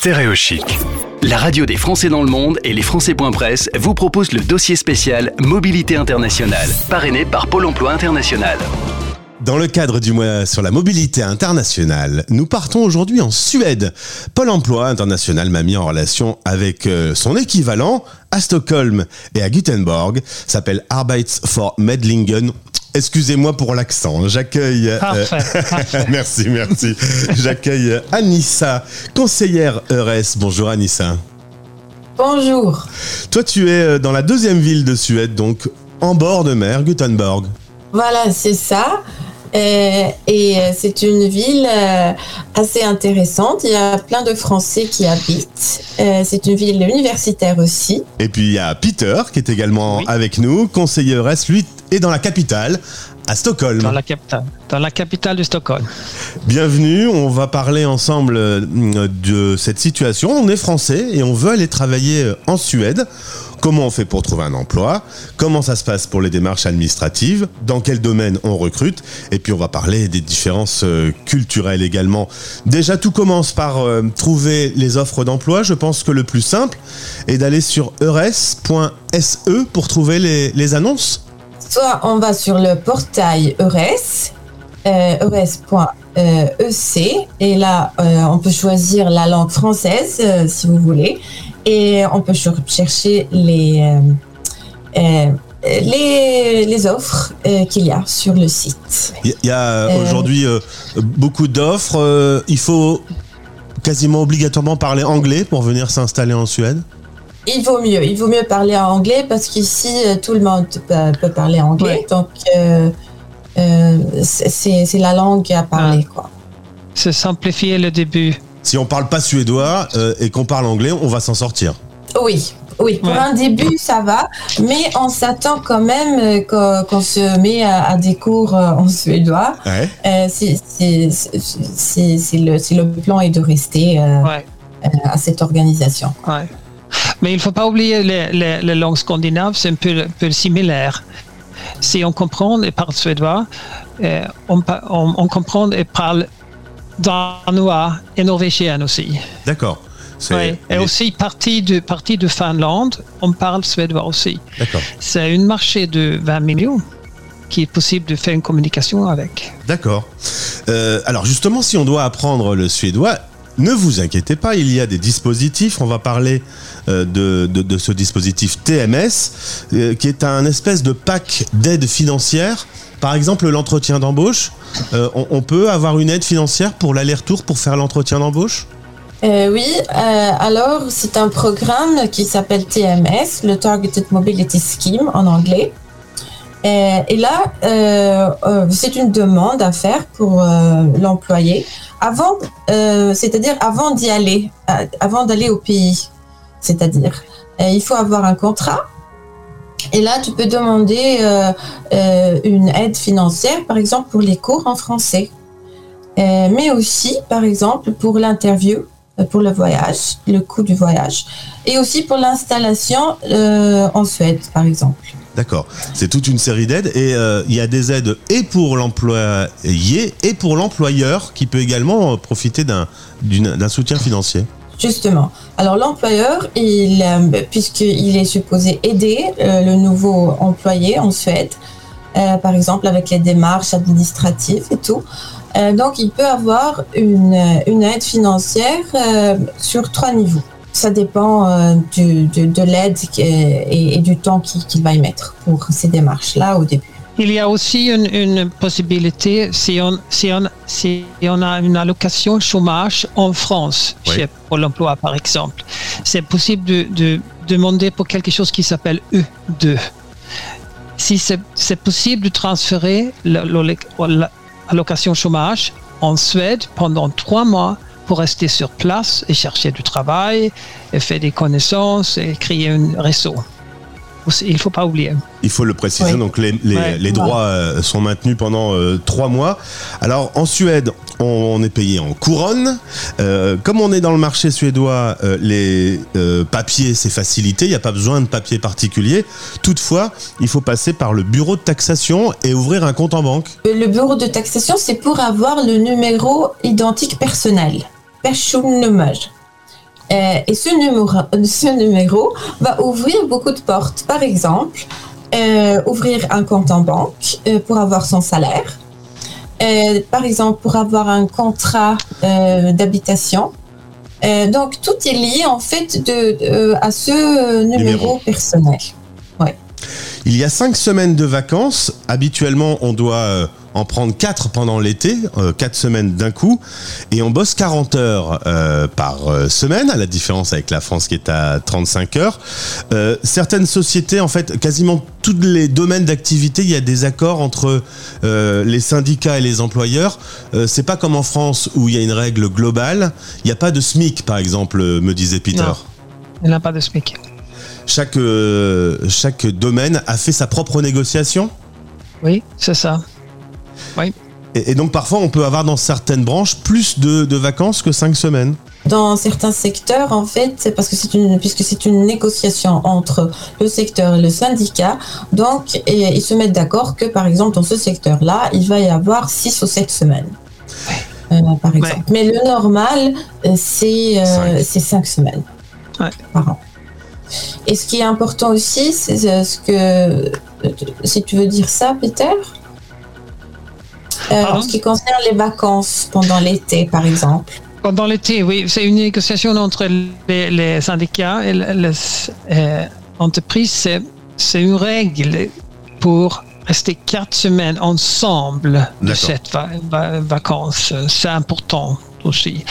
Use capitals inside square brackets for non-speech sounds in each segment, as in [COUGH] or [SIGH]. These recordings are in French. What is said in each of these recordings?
Stéréochic. La radio des Français dans le monde et les Français.press vous proposent le dossier spécial Mobilité internationale, parrainé par Pôle emploi international. Dans le cadre du mois sur la mobilité internationale, nous partons aujourd'hui en Suède. Pôle emploi international m'a mis en relation avec euh, son équivalent à Stockholm et à Gothenburg, s'appelle Arbeits for Medlingen. Excusez-moi pour l'accent. J'accueille. euh, [LAUGHS] merci, merci. J'accueille Anissa, conseillère EURES. Bonjour Anissa. Bonjour. Toi, tu es euh, dans la deuxième ville de Suède, donc en bord de mer, Gothenburg. Voilà, c'est ça. Euh, et euh, c'est une ville euh, assez intéressante. Il y a plein de Français qui habitent. Euh, c'est une ville universitaire aussi. Et puis il y a Peter qui est également Oui. avec nous, conseiller. Lui est dans la capitale, à Stockholm. Dans la capitale, dans la capitale de Stockholm. Bienvenue, on va parler ensemble de cette situation. On est français et on veut aller travailler en Suède. Comment on fait pour trouver un emploi? Comment ça se passe pour les démarches administratives? Dans quel domaine on recrute? Et puis on va parler des différences euh, culturelles également. Déjà, tout commence par euh, trouver les offres d'emploi. Je pense que le plus simple est d'aller sur eures.se pour trouver les, annonces. Soit on va sur le portail EURES, euh, eures.ec, et là on peut choisir la langue française si vous voulez, et on peut cher- chercher les, euh, euh, les, les offres euh, qu'il y a sur le site. Il y- a aujourd'hui euh, beaucoup d'offres. Il faut quasiment obligatoirement parler anglais pour venir s'installer en Suède. Il vaut mieux, il vaut mieux parler en anglais parce qu'ici tout le monde peut, peut parler anglais, Ouais. donc euh, euh, c'est c'est la langue à parler quoi. C'est simplifier le début. Si on parle pas suédois euh, et qu'on parle anglais, on va s'en sortir. Oui, oui. Pour Ouais. un début ça va, mais on s'attend quand même euh, qu'on se met à, à des cours euh, en suédois. Ouais. Euh, c'est le, plan est de rester euh, Ouais, euh, à cette organisation. ouais. Mais il ne faut pas oublier les, les- les langues scandinaves, c'est un peu, similaire. Si on comprend et parle suédois, euh, on, pa- on- on comprend et parle danois et norvégien aussi. D'accord. C'est- Ouais. Et aussi partie de, partie de Finlande, on parle suédois aussi. D'accord. C'est un marché de 20 millions qui est possible de faire une communication avec. D'accord. Euh, alors justement, si on doit apprendre le suédois, ne vous inquiétez pas, il y a des dispositifs. On va parler euh, de, ce dispositif TMS, euh, qui est un espèce de pack d'aide financière. Par exemple, l'entretien d'embauche. Euh, on, on peut avoir une aide financière pour l'aller-retour pour faire l'entretien d'embauche? Oui, alors c'est un programme qui s'appelle TMS, le Targeted Mobility Scheme en anglais. Euh, et là, euh, euh, c'est une demande à faire pour l'employé avant, c'est-à-dire avant d'y aller, avant d'aller au pays. C'est-à-dire, il faut avoir un contrat. Et là, tu peux demander une aide financière, par exemple pour les cours en français, mais aussi, par exemple, pour l'interview pour le voyage, le coût du voyage, et aussi pour l'installation euh, en Suède, par exemple. D'accord. C'est toute une série d'aides et euh, il y a des aides et pour l'employé et pour l'employeur qui peut également euh, profiter d'un soutien financier. Justement. Alors l'employeur, il, euh, puisqu'il est supposé aider euh, le nouveau employé en Suède, euh, par exemple avec les démarches administratives et tout, euh, donc il peut avoir une, une aide financière euh, sur trois niveaux. Ça dépend euh, du- du- de l'aide et, et du temps qu'il va y mettre pour ces démarches-là au début. Il y a aussi une, une possibilité si on, si, on, si on a une allocation chômage en France, Oui. chez Pôle emploi par exemple. C'est possible de, de demander pour quelque chose qui s'appelle E2. Si c'est c'est possible de transférer l'allocation chômage en Suède pendant trois mois pour rester sur place et chercher du travail, et faire des connaissances et créer un réseau. Il ne faut pas oublier. Il faut le préciser, Oui. donc les, les- Ouais. les droits euh, sont maintenus pendant euh, trois mois. Alors en Suède, on, on est payé en couronne. Euh, comme on est dans le marché suédois, euh, les euh, papiers, c'est facilité, il n'y a pas besoin de papier particulier. Toutefois, il faut passer par le bureau de taxation et ouvrir un compte en banque. Le bureau de taxation, c'est pour avoir le numéro identique personnel, personnummer. Euh, et ce numéro, ce numéro va ouvrir beaucoup de portes. Par exemple, euh, ouvrir un compte en banque euh, pour avoir son salaire. Euh, par exemple, pour avoir un contrat d'habitation. Donc, tout est lié en fait de, de- à ce numéro, Numéro. personnel. Il y a cinq semaines de vacances. Habituellement, on doit en prendre quatre pendant l'été, euh, quatre semaines d'un coup, et on bosse 40 heures euh, par euh, semaine, à la différence avec la France qui est à 35 heures. Euh, certaines sociétés, en fait, quasiment tous les domaines d'activité, il y a des accords entre euh, les syndicats et les employeurs. Euh, c'est pas comme en France où il y a une règle globale. Il n'y a pas de SMIC, par exemple, euh, me disait Peter. Non. Il n'a pas de SMIC. Chaque, euh, chaque domaine a fait sa propre négociation? Oui, c'est ça. Et, et donc parfois on peut avoir dans certaines branches plus de, de vacances que 5 semaines. Dans certains secteurs, en fait, c'est parce que c'est une, puisque c'est une négociation entre le secteur et le syndicat, donc et, ils se mettent d'accord que, par exemple, dans ce secteur-là, il va y avoir six ou sept semaines. Euh, par exemple. Mais le normal, euh, c'est euh, Cinq. c'est cinq semaines Ouais. par an. Et ce qui est important aussi, c'est euh, ce que, si tu veux dire ça, Peter, en Pardon ce qui concerne les vacances pendant l'été, par exemple. Pendant l'été, oui, c'est une négociation entre les, les syndicats et les euh, entreprises. C'est, une règle pour rester quatre semaines ensemble de cette va- va- vacances. C'est important aussi.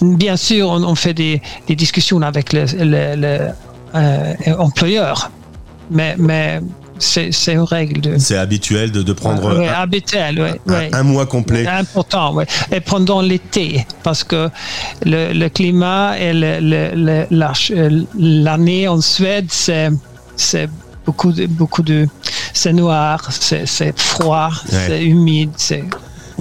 Bien sûr, on, on fait des, des discussions avec les, les- les, euh, employeurs, mais, mais c'est, c'est une règle de C'est habituel de, de prendre Ouais, un, habituelle, ouais, un- ouais. un mois complet. Important, oui. Et pendant l'été, parce que le, le climat et euh, l'année en Suède, c'est beaucoup de, beaucoup de c'est noir, c'est c'est froid, c'est humide, c'est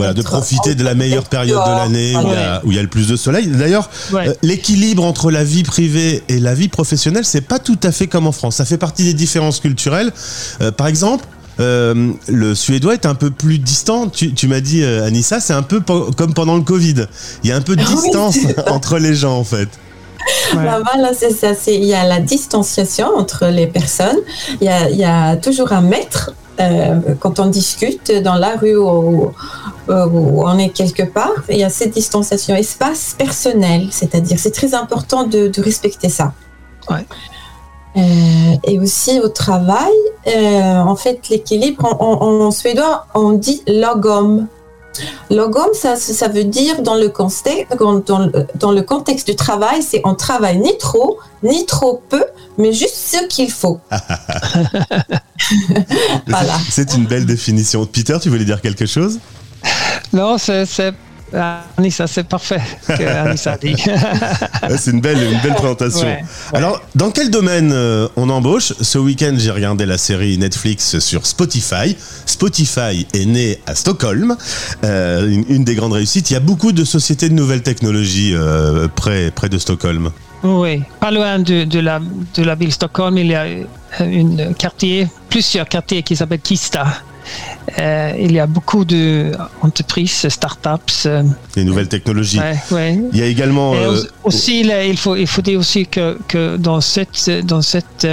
Voilà, de profiter de la meilleure période de l'année où, il y a- où il y a le plus de soleil. D'ailleurs, Ouais. euh, l'équilibre entre la vie privée et la vie professionnelle, c'est pas tout à fait comme en France. Ça fait partie des différences culturelles. Euh, par exemple, euh, le suédois est un peu plus distant. Tu, tu m'as dit, euh, Anissa, c'est un peu po- comme pendant le Covid. Il y a un peu de [LAUGHS] oui, distance [LAUGHS] entre les gens, en fait. Ouais. Là-bas, là, c'est ça. Il y a la distanciation entre les personnes. Il y a, il y a toujours un mètre euh, quand on discute dans la rue ou, où on est quelque part. Il y a cette distanciation, espace personnel, c'est-à-dire c'est très important de, de respecter ça. Ouais. Euh, et aussi au travail, euh, en fait, l'équilibre, en, en- en suédois, on dit logom. Logom, ça, ça veut dire dans le, contexte, dans, le, dans le contexte du travail, c'est on travaille ni trop, ni trop peu, mais juste ce qu'il faut. [LAUGHS] Voilà. C'est une belle définition. Peter, tu voulais dire quelque chose? Non, c'est c'est- Anissa, c'est parfait que [LAUGHS] Anissa a dit. C'est une belle, une belle présentation. Ouais, Alors, dans quel domaine euh, on embauche Ce week-end, j'ai regardé la série Netflix sur Spotify. Spotify est né à Stockholm, euh, une, une des grandes réussites. Il y a beaucoup de sociétés de nouvelles technologies euh, près, près de Stockholm. Oui, pas loin de, de la, de la ville de Stockholm, il y a un quartier, plusieurs quartiers qui s'appellent Kista. Euh, il y a beaucoup d'entreprises, startups. euh, Les nouvelles technologies. ouais, ouais. Il y a également... Euh, au- aussi, là, il, faut, il faut dire aussi que, que dans cette, dans cette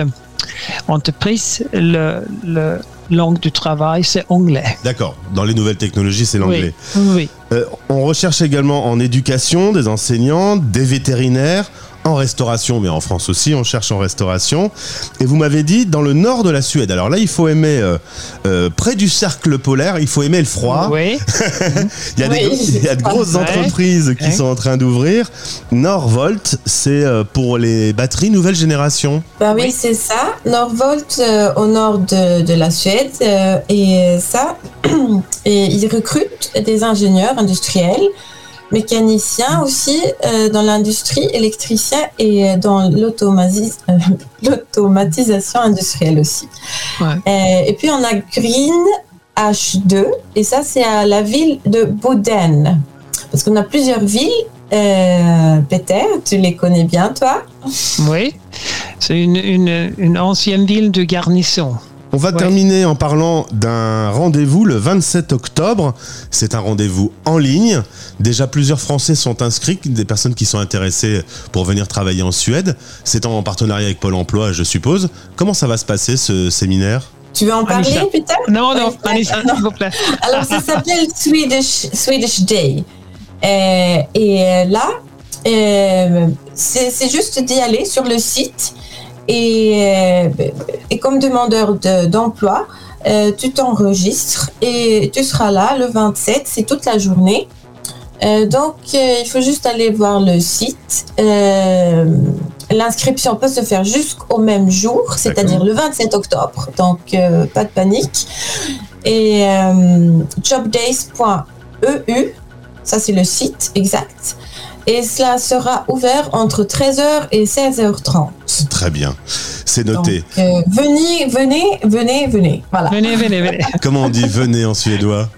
entreprise, le, le langue du travail, c'est anglais. D'accord, dans les nouvelles technologies, c'est l'anglais. Oui, oui. Euh, on recherche également en éducation des enseignants, des vétérinaires, en restauration, mais en France aussi, on cherche en restauration. Et vous m'avez dit dans le nord de la Suède. Alors là, il faut aimer euh, euh, près du cercle polaire, il faut aimer le froid. Oui, [LAUGHS] Il y a, des, Oui. il y a de grosses Ouais. entreprises qui Ouais. sont en train d'ouvrir. Norvolt, c'est euh, pour les batteries nouvelle génération. Bah oui, Oui. c'est ça. Norvolt euh, au nord de, de la Suède. euh, et ça, [CLEARS THROAT] et ils recrutent des ingénieurs industriels, mécaniciens aussi euh, dans l'industrie, électriciens et euh, dans euh, [LAUGHS] l'automatisation industrielle aussi. Ouais. Et puis on a Green H2 et ça c'est à la ville de Boden. Parce qu'on a plusieurs villes. Peter, tu les connais bien toi? Oui. C'est une, une, une ancienne ville de garnison. On va terminer en parlant d'un rendez-vous le 27 octobre. C'est un rendez-vous en ligne. Déjà plusieurs Français sont inscrits, des personnes qui sont intéressées pour venir travailler en Suède. C'est en partenariat avec Pôle Emploi, je suppose. Comment ça va se passer ce séminaire? Tu veux en parler, Peter Non, non, Anissa, s'il vous plaît. [LAUGHS] Alors, ça s'appelle Swedish, Swedish Day. Euh, et euh, là, euh, c'est juste d'y aller sur le site et, et comme demandeur d'emploi, tu t'enregistres et tu seras là le 27, c'est toute la journée. donc, il faut juste aller voir le site. L'inscription peut se faire jusqu'au même jour, c'est-à-dire le 27 octobre, donc pas de panique. Et jobdays.eu, ça c'est le site exact. Et cela sera ouvert entre 13h et 16h30. Très bien, c'est noté. Euh, venez, venez, venez, venez. Voilà. Venez, venez, venez. [LAUGHS] Comment on dit venez en suédois?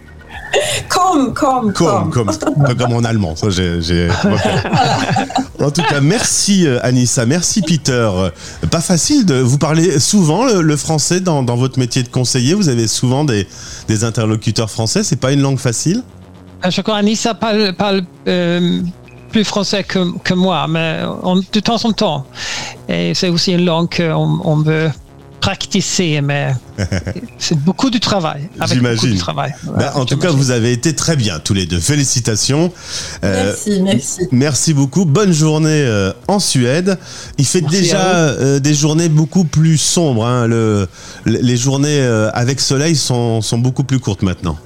Comme, comme, comme, comme, comme en allemand. Ça, j'ai. [LAUGHS] En tout cas, merci euh, Anissa, merci Peter. Pas facile de vous parler souvent le, français dans, dans, votre métier de conseiller. Vous avez souvent des, des interlocuteurs français. C'est pas une langue facile? Euh, je crois Anissa parle, parle euh, plus français que, que moi, mais de temps en temps. Et c'est aussi une langue qu'on on veut pratiquer, mais [LAUGHS] c'est beaucoup de travail. J'imagine. Ben, en tout cas, vous avez été très bien tous les deux. Félicitations. Euh, merci, merci. Merci beaucoup. Bonne journée en Suède. Il fait déjà des journées beaucoup plus sombres. Hein. Le, les journées avec soleil sont, sont beaucoup plus courtes maintenant.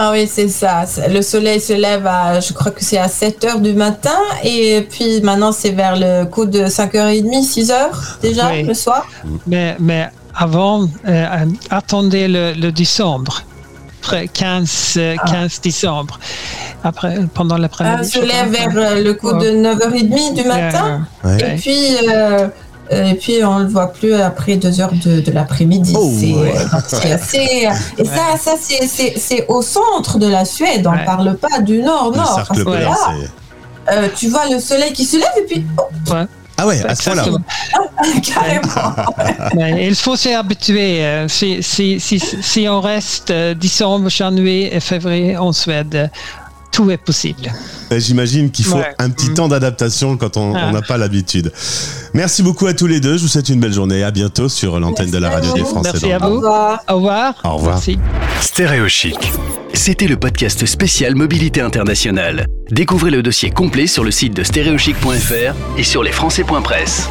Ah oui, c'est ça. Le soleil se lève à, je crois que c'est à 7 heures du matin. Et puis maintenant, c'est vers le coup de 5h30, 6h déjà le soir. Mais, mais avant, euh, attendez le, décembre. 15, 15 ah. décembre. Après, pendant l'après-midi. Ah, se lève vers euh, le coup de 9h30 du matin. Et puis, euh, et puis on le voit plus après deux heures de, l'après-midi. Oh, c'est [LAUGHS] assez. Et ça, ça c'est au centre de la Suède. On ne parle pas du nord nord. Parce que là, euh, tu vois le soleil qui se lève et puis. Oh. Ah ouais, à ce là [LAUGHS] Carrément. il faut s'y habituer. Euh, si, si, si, si, on reste euh, décembre, janvier et février en Suède, tout est possible. J'imagine qu'il faut un petit mm. temps d'adaptation quand on ah. n'a pas l'habitude. Merci beaucoup à tous les deux. Je vous souhaite une belle journée. À bientôt sur l'antenne de la radio des Français. Merci à vous. Au revoir. Au revoir. Au revoir. Stéréochic. C'était le podcast spécial Mobilité Internationale. Découvrez le dossier complet sur le site de stéréochic.fr et sur lesfrançais.presse.